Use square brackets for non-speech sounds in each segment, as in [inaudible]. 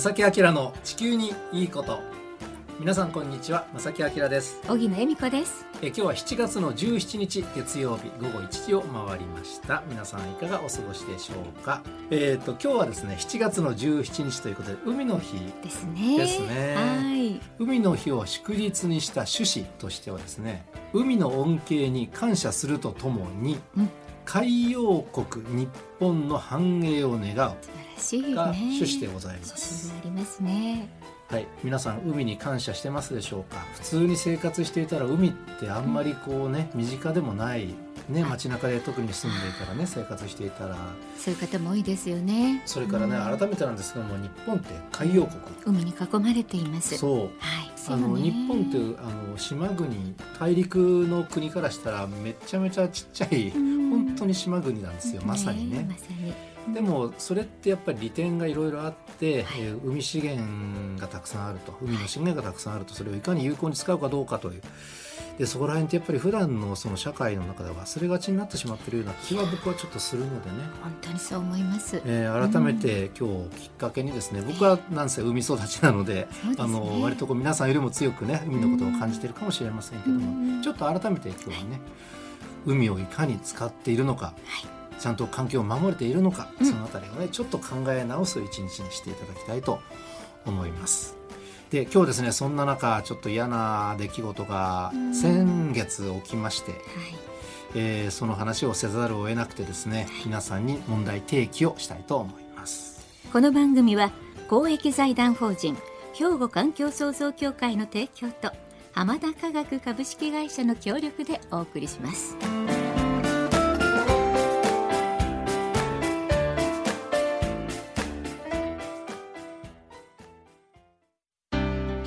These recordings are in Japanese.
正木明の地球にいいこと。皆さんこんにちは正木明です。小木野恵美子です。え今日は7月の17日月曜日午後1時を回りました。皆さんいかがお過ごしでしょうか？えっ、と今日はですね7月の17日ということで海の日ですね。ですね。はい。海の日を祝日にした趣旨としてはですね海の恩恵に感謝するとともに、うん。海洋国日本の繁栄を願うしいねが趣旨でございま趣す。ありますねはい、皆さん海に感謝してますでしょうか？普通に生活していたら海ってあんまりこうね身近でもないね街中で特に住んでいたらね生活していたら。そういう方も多いですよね。それからねうん。改めてなんですけども日本って海洋国。海に囲まれています。そう。はい。あの日本っていうあの島国大陸の国からしたらめちゃめちゃちっちゃいうん。本当に島国なんですよ。まさにね。まさにでもそれってやっぱり利点がいろいろあって、はい。えー海資源がたくさんあると海の資源がたくさんあるとそれをいかに有効に使うかどうかという。でそこら辺ってやっぱり普段のその社会の中で忘れがちになってしまっているような気は僕はちょっとするのでね、本当にそう思います。えー改めて今日きっかけにですね僕はなんせ海育ちなのでね。あの割とこう皆さんよりも強くね海のことを感じているかもしれませんけどうん。もちょっと改めて今日はね海をいかに使っているのか、ちゃんと環境を守れているのか、うん。そのあたりをねちょっと考え直す一日にしていただきたいと思います。で今日ですねそんな中ちょっと嫌な出来事がうん。先月起きまして、はい。えーその話をせざるを得なくてですね皆さんに問題提起をしたいと思います。この番組は公益財団法人兵庫環境創造協会の提供と浜田科学株式会社の協力でお送りします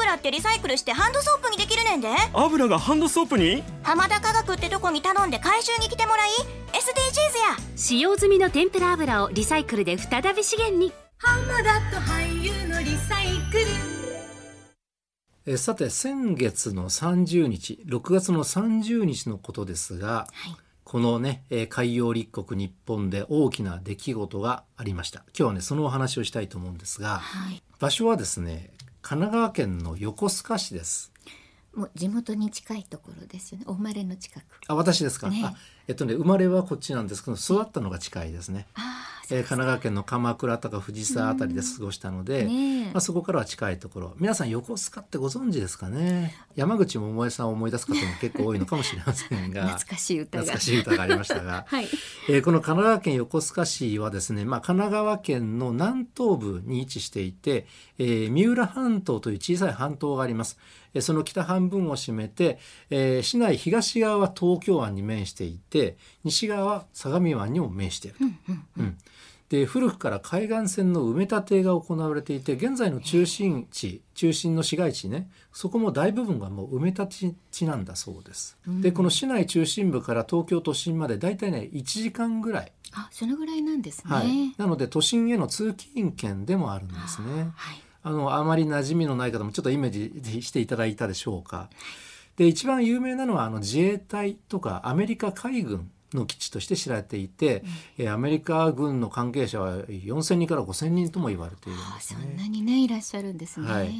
油ってリサイクルしてハンドソープにできるねんで。油がハンドソープに？浜田科学ってとこに頼んで回収に来てもらい SDGs や。使用済みの天ぷら油をリサイクルで再び資源に。えーさて先月の30日6月の30日のことですが、このね、えー海洋立国日本で大きな出来事がありました。今日はねそのお話をしたいと思うんですがはい。場所はですね神奈川県の横須賀市です。もう地元に近いところですよね。お生まれの近く。あ私ですか、ね。あえっとね生まれはこっちなんですけど育ったのが近いですね、えー神奈川県の鎌倉とか藤沢あたりで過ごしたので、ねえ。まあ、そこからは近いところ。皆さん横須賀ってご存知ですかね？山口百恵さんを思い出す方も結構多いのかもしれませんが。[laughs] 懐かしい歌が。懐かしい歌がありましたが、[laughs] はい。えーこの神奈川県横須賀市はですね、まあ、神奈川県の南東部に位置していて、えー三浦半島という小さい半島があります。えーその北半分を占めて、えー市内東側は東京湾に面していて西側は相模湾にも面していると。うんで古くから海岸線の埋め立てが行われていて現在の中心地中心の市街地ねそこも大部分がもう埋め立て地なんだそうです。でこの市内中心部から東京都心までだいたいね1時間ぐらい、あそのぐらいなんですねはい、なので都心への通勤圏でもあるんですね。はいあのあまり馴染みのない方もちょっとイメージしていただいたでしょうか。で一番有名なのはあの自衛隊とかアメリカ海軍の基地として知られていて、えーアメリカ軍の関係者は4,000人から5,000人とも言われているんあですね。そんなにねいらっしゃるんですね、はい。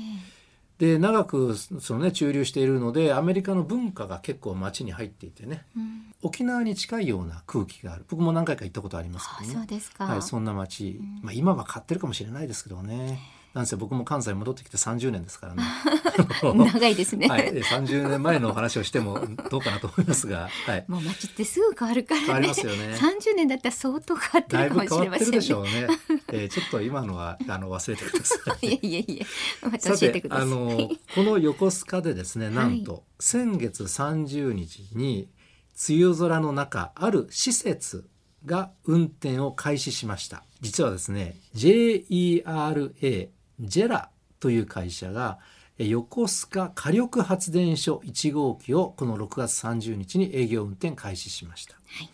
で長くそのね駐留しているのでアメリカの文化が結構街に入っていてねうん。沖縄に近いような空気がある。僕も何回か行ったことありますあけどね。そうですか、はい、そんな街、まあ、今は買ってるかもしれないですけどねなんせ僕も関西に戻ってきて30年ですからね。[laughs] 長いですね、はい、で30年前のお話をしてもどうかなと思いますが、はい、もう街ってすぐ変わるからね。変わりますよね。30年だったら相当変わってだいるかもしれぶ変わってるませんねでしょうね、えーちょっと今のはあの忘れてください。[laughs] いえいえ。いえまた教えてください。あのこの横須賀でですねなんと、先月30日に梅雨空の中ある施設が運転を開始しました。実はですね JERA ジェラという会社が、え横須賀火力発電所1号機をこの6月30日に営業運転開始しました。はい。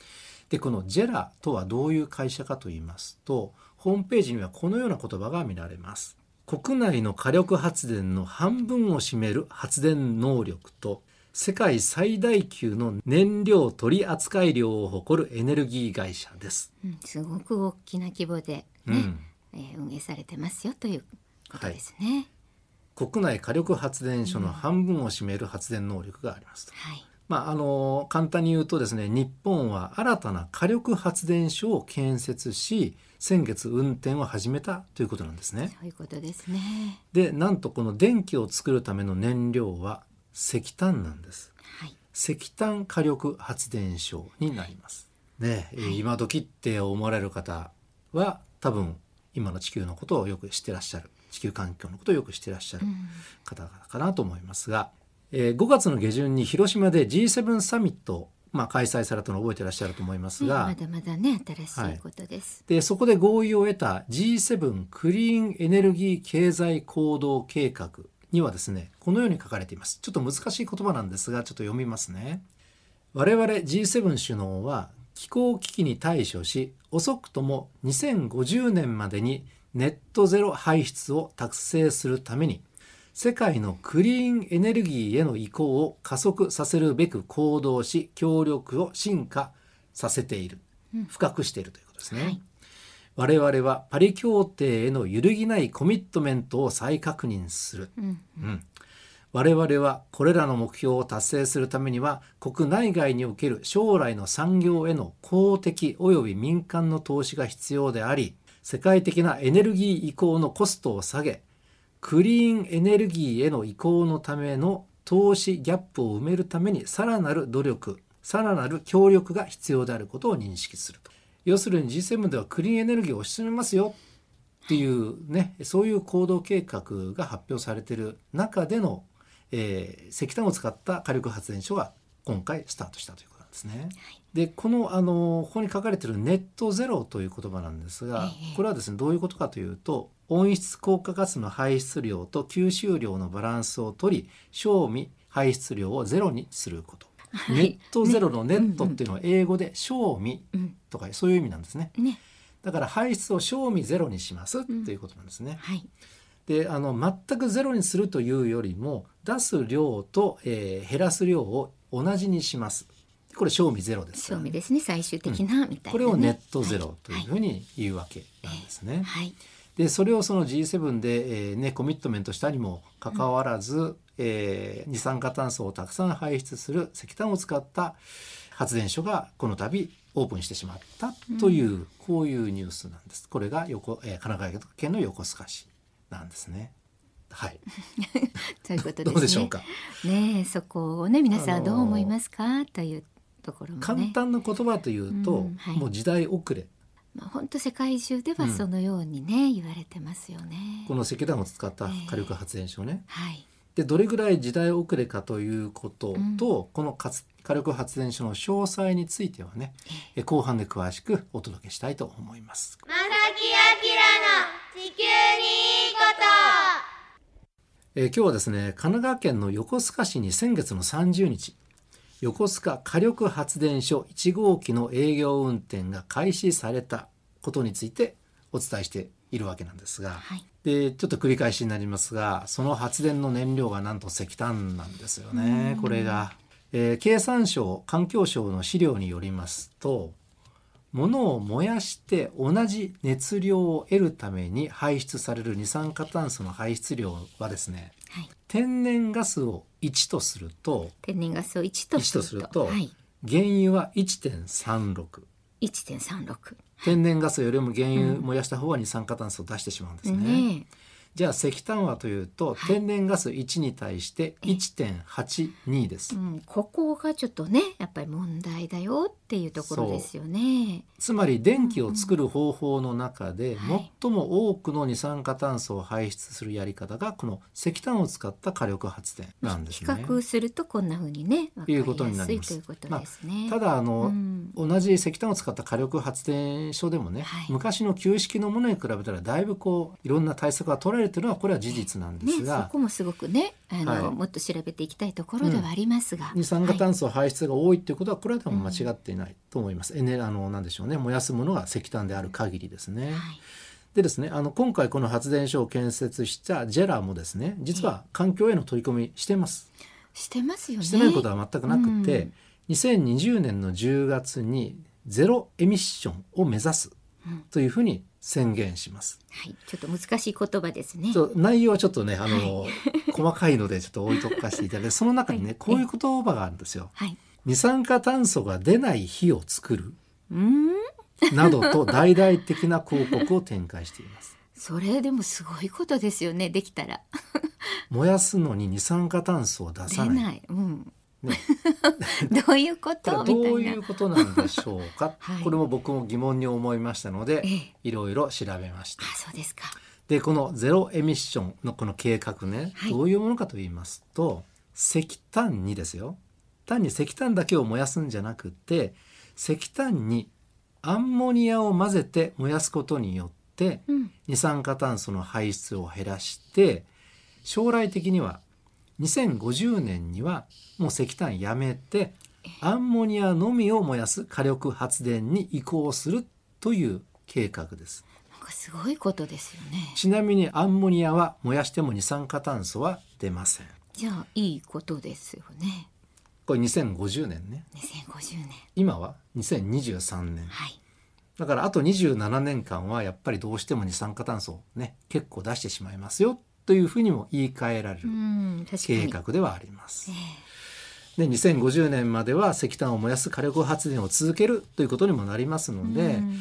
でこのジェラとはどういう会社かと言いますとホームページにはこのような言葉が見られます。国内の火力発電の半分を占める発電能力と世界最大級の燃料取扱量を誇るエネルギー会社です、うん、すごく大きな規模で、ねうん。えー運営されてますよということですね。国内火力発電所の半分を占める発電能力がありますと、はい、まあ、あの簡単に言うとですね日本は新たな火力発電所を建設し先月運転を始めたということなんですね。そういうことですね。でなんとこの電気を作るための燃料は石炭なんです。はい、石炭火力発電所になります。ね、えー今時って思われる方は多分今の地球のことをよく知ってらっしゃる地球環境のことをよく知ってらっしゃる方々かなと思いますが、えー5月の下旬に広島で G7 サミット、まあ、開催されたのを覚えてらっしゃると思いますねが、まだまだね新しいことです。でそこで合意を得た G7 クリーンエネルギー経済行動計画にはですねこのように書かれています。ちょっと難しい言葉なんですがちょっと読みますね。我々 G7 首脳は気候危機に対処し遅くとも2050年までにネットゼロ排出を達成するために世界のクリーンエネルギーへの移行を加速させるべく行動し協力を進化させている。深くしているということですね。はい。我々はパリ協定への揺るぎないコミットメントを再確認する、うん、うん。我々はこれらの目標を達成するためには国内外における将来の産業への公的及び民間の投資が必要であり世界的なエネルギー移行のコストを下げクリーンエネルギーへの移行のための投資ギャップを埋めるためにさらなる努力さらなる協力が必要であることを認識すると。要するに G7 ではクリーンエネルギーを推し進めますよ。っていうねそういう行動計画が発表されている中での、えー石炭を使った火力発電所が今回スタートしたということなんですね。はい。でこのあのここに書かれているネットゼロという言葉なんですが、ええこれはですねどういうことかというと温室効果ガスの排出量と吸収量のバランスを取り賞味排出量をゼロにすること。はいネットゼロのネットっていうのは英語で賞味うん、とかそういう意味なんですね。ね、だから排出を賞味ゼロにしますっていうことなんですね。はい、であの全くゼロにするというよりも出す量と、えー減らす量を同じにします。これ賞味ゼロですね、賞味ですね最終的な、みたいな、ね。これをネットゼロというはいふうに言うわけなんですね。はい、でそれをその G7 で、えーね、コミットメントしたにもかかわらず、えー二酸化炭素をたくさん排出する石炭を使った発電所がこの度オープンしてしまったという、こういうニュースなんです。これが横、えー神奈川県の横須賀市なんですね。はい、[laughs] ということですね。どうでしょうか？ねえそこをね皆さんどう思いますか、というところも簡ね。単な言葉というと、うんはいもう時代遅れまあ本当世界中ではそのようにね、言われてますよね。この石炭を使った火力発電所ね、はい。でどれぐらい時代遅れかということと、このかつ火力発電所の詳細についてはね、え後半で詳しくお届けしたいと思います。まさきあきらの地球にいいことえー今日はですね神奈川県の横須賀市に先月の30日横須賀火力発電所1号機の営業運転が開始されたことについてお伝えしているわけなんですが、はい。でちょっと繰り返しになりますがその発電の燃料がなんと石炭なんですよね。これが、えー経産省環境省の資料によりますと物を燃やして同じ熱量を得るために排出される二酸化炭素の排出量はですねはい。天然ガスを1とすると天然ガスを1と1とするとはい。原油は1.36 1.36。天然ガスよりも原油燃やした方が二酸化炭素を出してしまうんですね。ねじゃあ石炭はというと、天然ガス1に対して1.82ですえ、う。ん、ここがちょっとねやっぱり問題だよっっていうところですよね。つまり電気を作る方法の中ではい。最も多くの二酸化炭素を排出するやり方がこの石炭を使った火力発電なんです比ね。較するとこんな風にねいうことになります。ということですね。ただあの、うん。同じ石炭を使った火力発電所でもね、はい。昔の旧式のものに比べたらだいぶこういろんな対策が取られているのはこれは事実なんですね、そが、こもすごくねあの、はい。もっと調べていきたいところではありますが、二酸化はい炭素排出が多いっていうことはこれは多分間違っていないと思います。エネあのなんでしょうね燃やすものが石炭である限りですね。はいでですねあの今回この発電所を建設したジェラもですね実は環境への取り組みしてます。してますよね。してないことは全くなくて、うん2020年の10月にゼロエミッションを目指すというふうに宣言します。はい、ちょっと難しい言葉ですね。内容はちょっとねあの、細かいのでちょっと置いとかせていただいてその中にね、[laughs] はいこういう言葉があるんですよ。はい。二酸化炭素が出ない火を作るなどと大々的な広告を展開しています。それでもすごいことですよね。できたら燃やすのに二酸化炭素を出出さない。ない。うん。ね [laughs] どういうこことどうみたいな。いうことなんでしょうか、はいこれも僕も疑問に思いましたので、ええいろいろ調べましたあ、そうですか。でこのゼロエミッションのこの計画ね、はいどういうものかと言いますと石炭にですよ単に石炭だけを燃やすんじゃなくて石炭にアンモニアを混ぜて燃やすことによってうん。二酸化炭素の排出を減らして将来的には2050年にはもう石炭やめてアンモニアのみを燃やす火力発電に移行するという計画です。なんかすごいことですよね。ちなみにアンモニアは燃やしても二酸化炭素は出ません。じゃあいいことですよね。これ2050年ね。2050年。今は2023年。はい。だからあと27年間はやっぱりどうしても二酸化炭素をね結構出してしまいますよというふうにも言い換えられうる計に。画ではありますえ。で2050年までは石炭を燃やす火力発電を続けるということにもなりますので、うん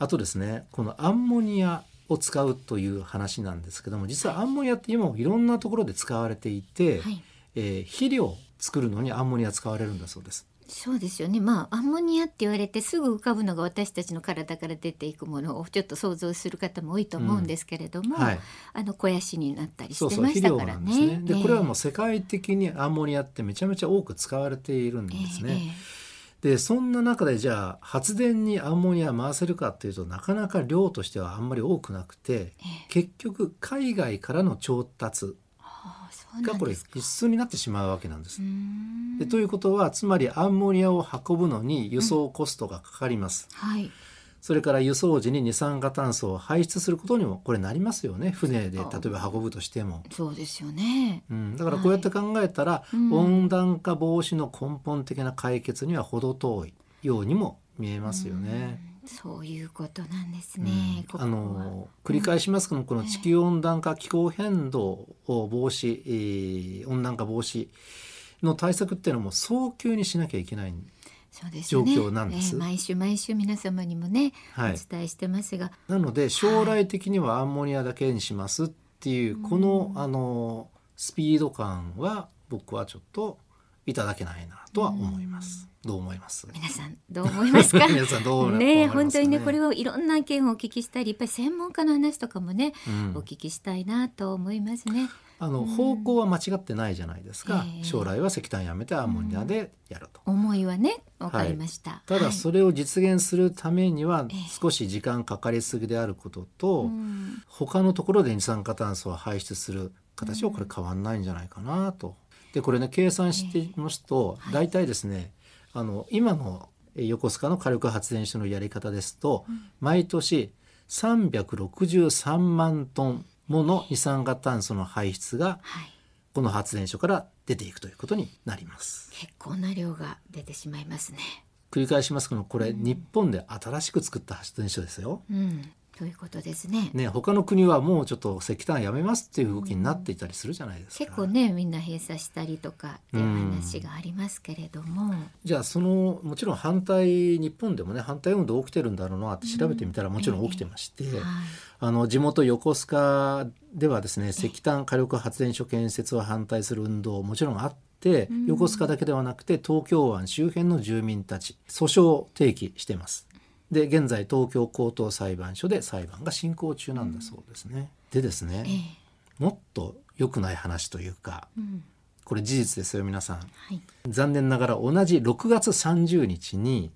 あとですねこのアンモニアを使うという話なんですけども実はアンモニアって今もいろんなところで使われていて、はい。えー肥料を作るのにアンモニア使われるんだそうです。そうですよね。まあアンモニアって言われてすぐ浮かぶのが私たちの体から出ていくものをちょっと想像する方も多いと思うんですけれども、はい、あの肥やしになったりそうしてましたからね。なんですね。でええこれはもう世界的にアンモニアってめちゃめちゃ多く使われているんですね。ええでそんな中でじゃあ発電にアンモニア回せるかっていうとなかなか量としてはあんまり多くなくてええ結局海外からの調達がこれ。必須になってしまうわけなんですでということはつまりアンモニアを運ぶのに輸送コストがかかります。はい。それから輸送時に二酸化炭素を排出することにもこれなりますよね船で例あえば運ぶとしても。そうですよね。うん、だからこうやって考えたら、うん温暖化防止の根本的な解決には程遠いようにも見えますよね。うんそういうことなんですうん。ね。ここあはの繰り返しますけどこの地球温暖化気候変動を防止、えー温暖化防止の対策っていうのはもう早急にしなきゃいけない、そうです状況なんです。ええ毎週毎週皆様にもね、はい、お伝えしてますが、なので将来的にはアンモニアだけにしますっていうこのあのスピード感は僕はちょっといただけないなとは思います。どう思います？皆さんどう思いますか？[laughs] 皆さんどう思いますか？ね本当にねこれはいろんな意見をお聞きしたりやっぱり専門家の話とかもね、うんお聞きしたいなと思いますね。あの方向は間違ってないじゃないですか、ええ将来は石炭やめてアンモニアでやると。思いはねわかりました。ただはいそれを実現するためにはええ少し時間かかりすぎであることと、うん他のところで二酸化炭素を排出する形はこれ変わんないんじゃないかなと。でこれね計算してみますと大体ですねあの今のえー横須賀の火力発電所のやり方ですと毎年363万トンもの二酸化炭素の排出がはいこの発電所から出ていくということになります。結構な量が出てしまいますね。繰り返しますけどこれ日本で新しく作った発電所ですよ。うんということですね。ね、他の国はもうちょっと石炭やめますっていう動きになっていたりするじゃないですか。結構ねみんな閉鎖したりとかっていう話がありますけれども、じゃあそのもちろん反対日本でもね反対運動起きてるんだろうなって調べてみたらもちろん起きてまして、はいあの地元横須賀ではですね石炭火力発電所建設を反対する運動もちろんあっって横須賀だけではなくて東京湾周辺の住民たち訴訟を提起しています。で現在東京高等裁判所で裁判が進行中なんだそうですね。でですね、ええ。もっと良くない話というかうん。これ事実ですよ皆さん。はい。残念ながら同じ6月30日に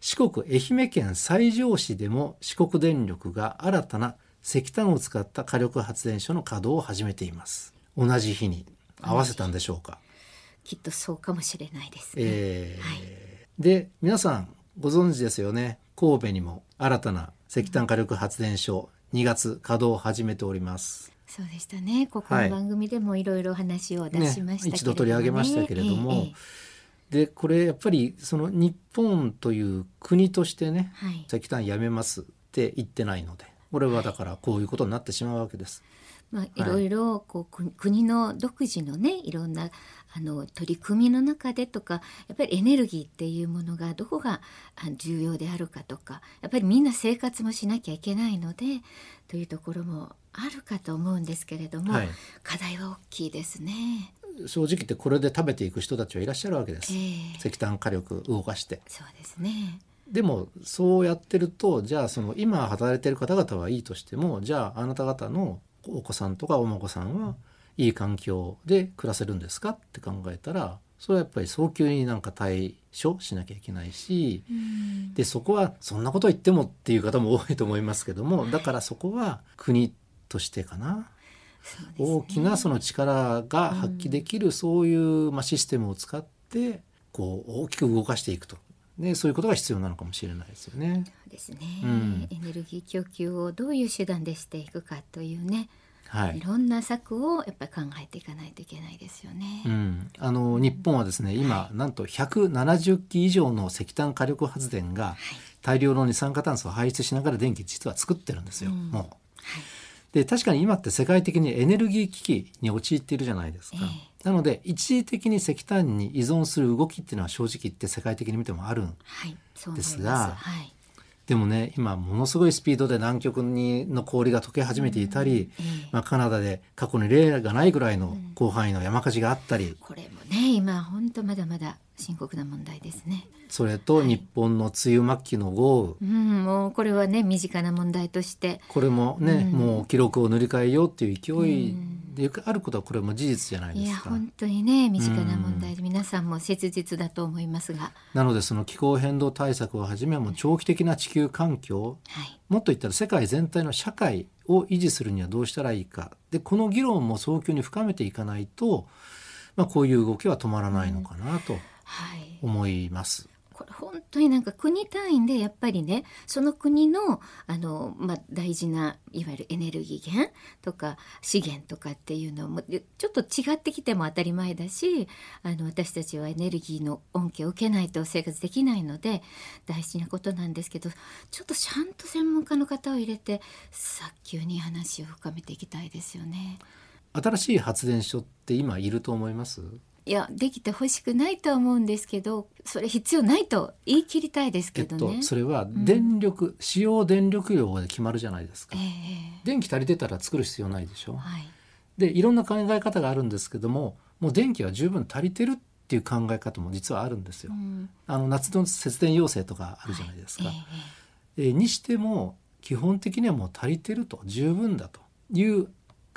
四国愛媛県西条市でも四国電力が新たな石炭を使った火力発電所の稼働を始めています。同じ日に合わせたんでしょうか、きっとそうかもしれないですね、えーはい。で皆さんご存知ですよね神戸にも新たな石炭火力発電所2月稼働を始めております。そうでしたね。ここはい。の番組でもいろいろ話を出しましたねね一度取り上げましたけれども。ええ。えでこれやっぱりその日本という国としてねえはい。石炭やめますって言ってないのでこれはだからこういうことになってしまうわけです。まあ、いろいろこう国国の独自のねいろんなあの取り組みの中でとかやっぱりエネルギーっていうものがどこがあ重要であるかとかやっぱりみんな生活もしなきゃいけないのでというところもあるかと思うんですけれども、はい課題は大きいですね。正直言ってこれで食べていく人たちはいらっしゃるわけです。ええ石炭火力動かして。そうですね。でもそうやってるとじゃあその今働いてる方々はいいとしてもじゃああなた方のお子さんとかお孫さんはいい環境で暮らせるんですかって考えたらそれはやっぱり早急になんか対処しなきゃいけないしうん。でそこはそんなこと言ってもっていう方も多いと思いますけども [laughs] だからそこは国としてかな。大きなその力が発揮できるそういうまあシステムを使ってこう大きく動かしていくと、ね、そういうことが必要なのかもしれないですよね。そうですね、うん。エネルギー供給をどういう手段でしていくかというね、、はいい。ろんな策をやっぱり考えていかないといけないですよね。うん、あの日本はですね今なんと170基以上の石炭火力発電が大量の二酸化炭素を排出しながら電気実は作ってるんですよ、うんもう。で確かに今って世界的にエネルギー危機に陥っているじゃないですか。えなので一時的に石炭に依存する動きっていうのは正直言って世界的に見てもあるんはい、そう思います。ですがはい、でもね今ものすごいスピードで南極にの氷が溶け始めていたり、ええまあ、カナダで過去に例がないぐらいの広範囲の山火事があったり、これもね、今本当まだまだ深刻な問題ですね。それと日本の梅雨末期の豪雨、うん、もうこれはね、身近な問題として。これもね、うん。もう記録を塗り替えようっていう勢いうんであることはこれも事実じゃないいや、ですか。本当にね、身近な問題で、皆さんも切実だと思いますが。なのでその気候変動対策をはじめもう長期的な地球環境はい、もっと言ったら世界全体の社会を維持するにはどうしたらいいかでこの議論も早急に深めていかないと、まあ、こういう動きは止まらないのかなとはい。思います。これ本当になんか国単位でやっぱりねその国のあの、まあ、大事ないわゆるエネルギー源とか資源とかっていうのもちょっと違ってきても当たり前だしあの私たちはエネルギーの恩恵を受けないと生活できないので大事なことなんですけどちょっとちゃんと専門家の方を入れて早急に話を深めていきたいですよね。新しい発電所って今いると思います？いやできてほしくないとは思うんですけどそれ必要ないと言い切りたいですえっけどね。と、それは電力、使用電力量で決まるじゃないですかえ。え電気足りてたら作る必要ないでしょ。はいでいろんな考え方があるんですけどももう電気は十分足りてるっていう考え方も実はあるんですよ。うんあの夏の節電要請とかあるじゃないですか。はいええーにしても基本的にはもう足りてると十分だという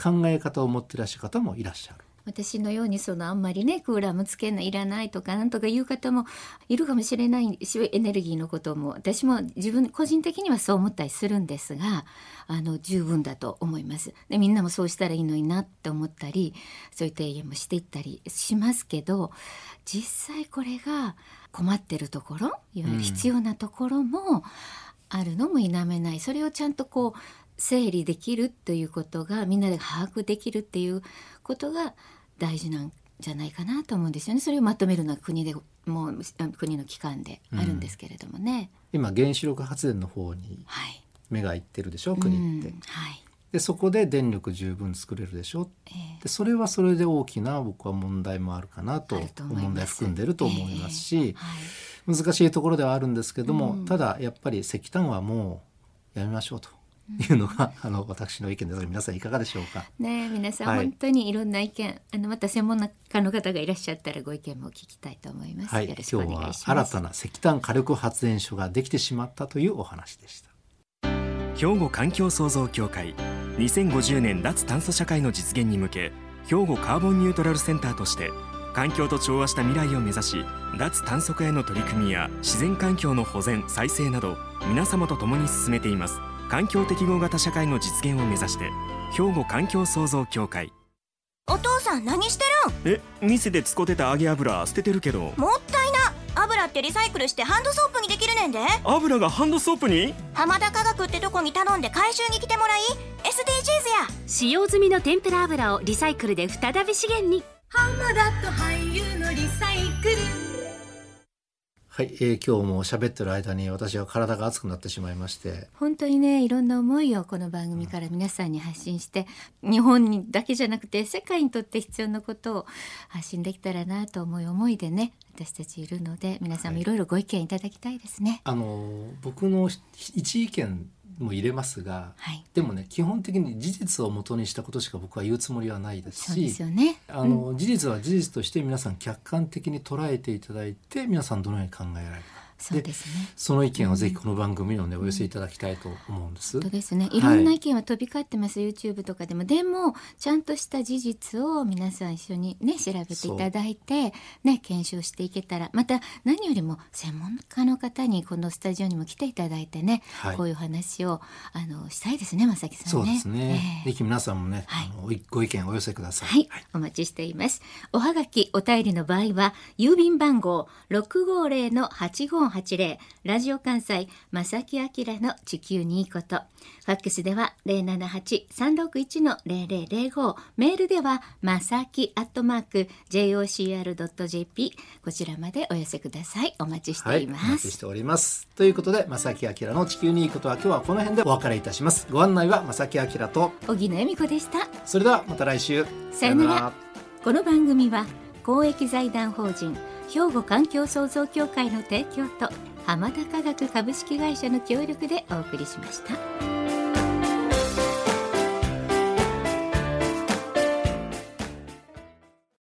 考え方を持っていらっしゃる方もいらっしゃる。私のようにそのあんまりねクーラーもつけないいらないとかなんとかいう方もいるかもしれないしエネルギーのことも私も自分個人的にはそう思ったりするんですがあの十分だと思います。でみんなもそうしたらいいのになって思ったりそういう提言もしていったりしますけど実際これが困ってるところいわゆる必要なところもあるのも否めない。それをちゃんとこう整理できるということがみんなで把握できるっていうことが大事なんじゃないかなと思うんですよね。それをまとめるのは国でもうあ国の機関であるんですけれどもね。今原子力発電の方にはい。目がいってるでしょ国って。うんはい。でそこで電力十分作れるでしょえでそれはそれで大きな僕は問題もあるかなと問題含んでると思いますし、えはい。難しいところではあるんですけども、うんただやっぱり石炭はもうやめましょうというのが、あの私の意見ですが皆さんいかがでしょうか？ねえ皆さん、はい。本当にいろんな意見あのまた専門家の方がいらっしゃったらご意見も聞きたいと思います、はい、よろし今日はくお願いします。新たな石炭火力発電所ができてしまったというお話でした。兵庫環境創造協会2050年脱炭素社会の実現に向け兵庫カーボンニュートラルセンターとして環境と調和した未来を目指し脱炭素化への取り組みや自然環境の保全再生など皆様と共に進めています環境適合型社会の実現を目指して兵庫環境創造協会。お父さん何してるん？え店で使ってた揚げ油捨ててるけど。もったいな。油ってリサイクルしてハンドソープにできるねんで。油がハンドソープに？浜田科学ってとこに頼んで回収に来てもらい。SDGs や。使用済みの天ぷら油をリサイクルで再び資源にはい、えー今日も喋ってる間に私は体が熱くなってしまいまして、本当にねいろんな思いをこの番組から皆さんに発信して日本にだけじゃなくて世界にとって必要なことを発信できたらなと思い思いでね私たちいるので皆さんもいろいろご意見いただきたいですね。あの僕の一意見も入れますが、はい、でもね基本的に事実をもとにしたことしか僕は言うつもりはないですしすよね。あの、事実は事実として皆さん客観的に捉えていただいて皆さんどのように考えられるかそうですね。その意見をぜひこの番組のね、お寄せいただきたいと思うんです。本当ですね。いいろんな意見は飛び交ってます、YouTube とかでも。でも、ちゃんとした事実を皆さん一緒にね、調べていただいて、ね、検証していけたら、また何よりも専門家の方にこのスタジオにも来ていただいてね、はいこういう話を、あの、したいですね、まさきさんね。そうですね。ええぜひ皆さんもね、はいごご意見お寄せください。はい、お待ちしています。おはがき、お便りの場合は、郵便番号650-8580、ラジオ関西、正木明の地球にいいこと。ファックスでは078-361-0005、メールでは、まさきアットマーク、jocr.jp、こちらまでお寄せください。お待ちしはい、おています。待ちしております。ということで、正木明の地球にいいことは今日はこの辺でお別れいたします。ご案内は正木明と、小木野恵美子でした。それではまた来週。さよならこの番組は公益財団法人兵庫環境創造協会の提供と浜田科学株式会社の協力でお送りしました。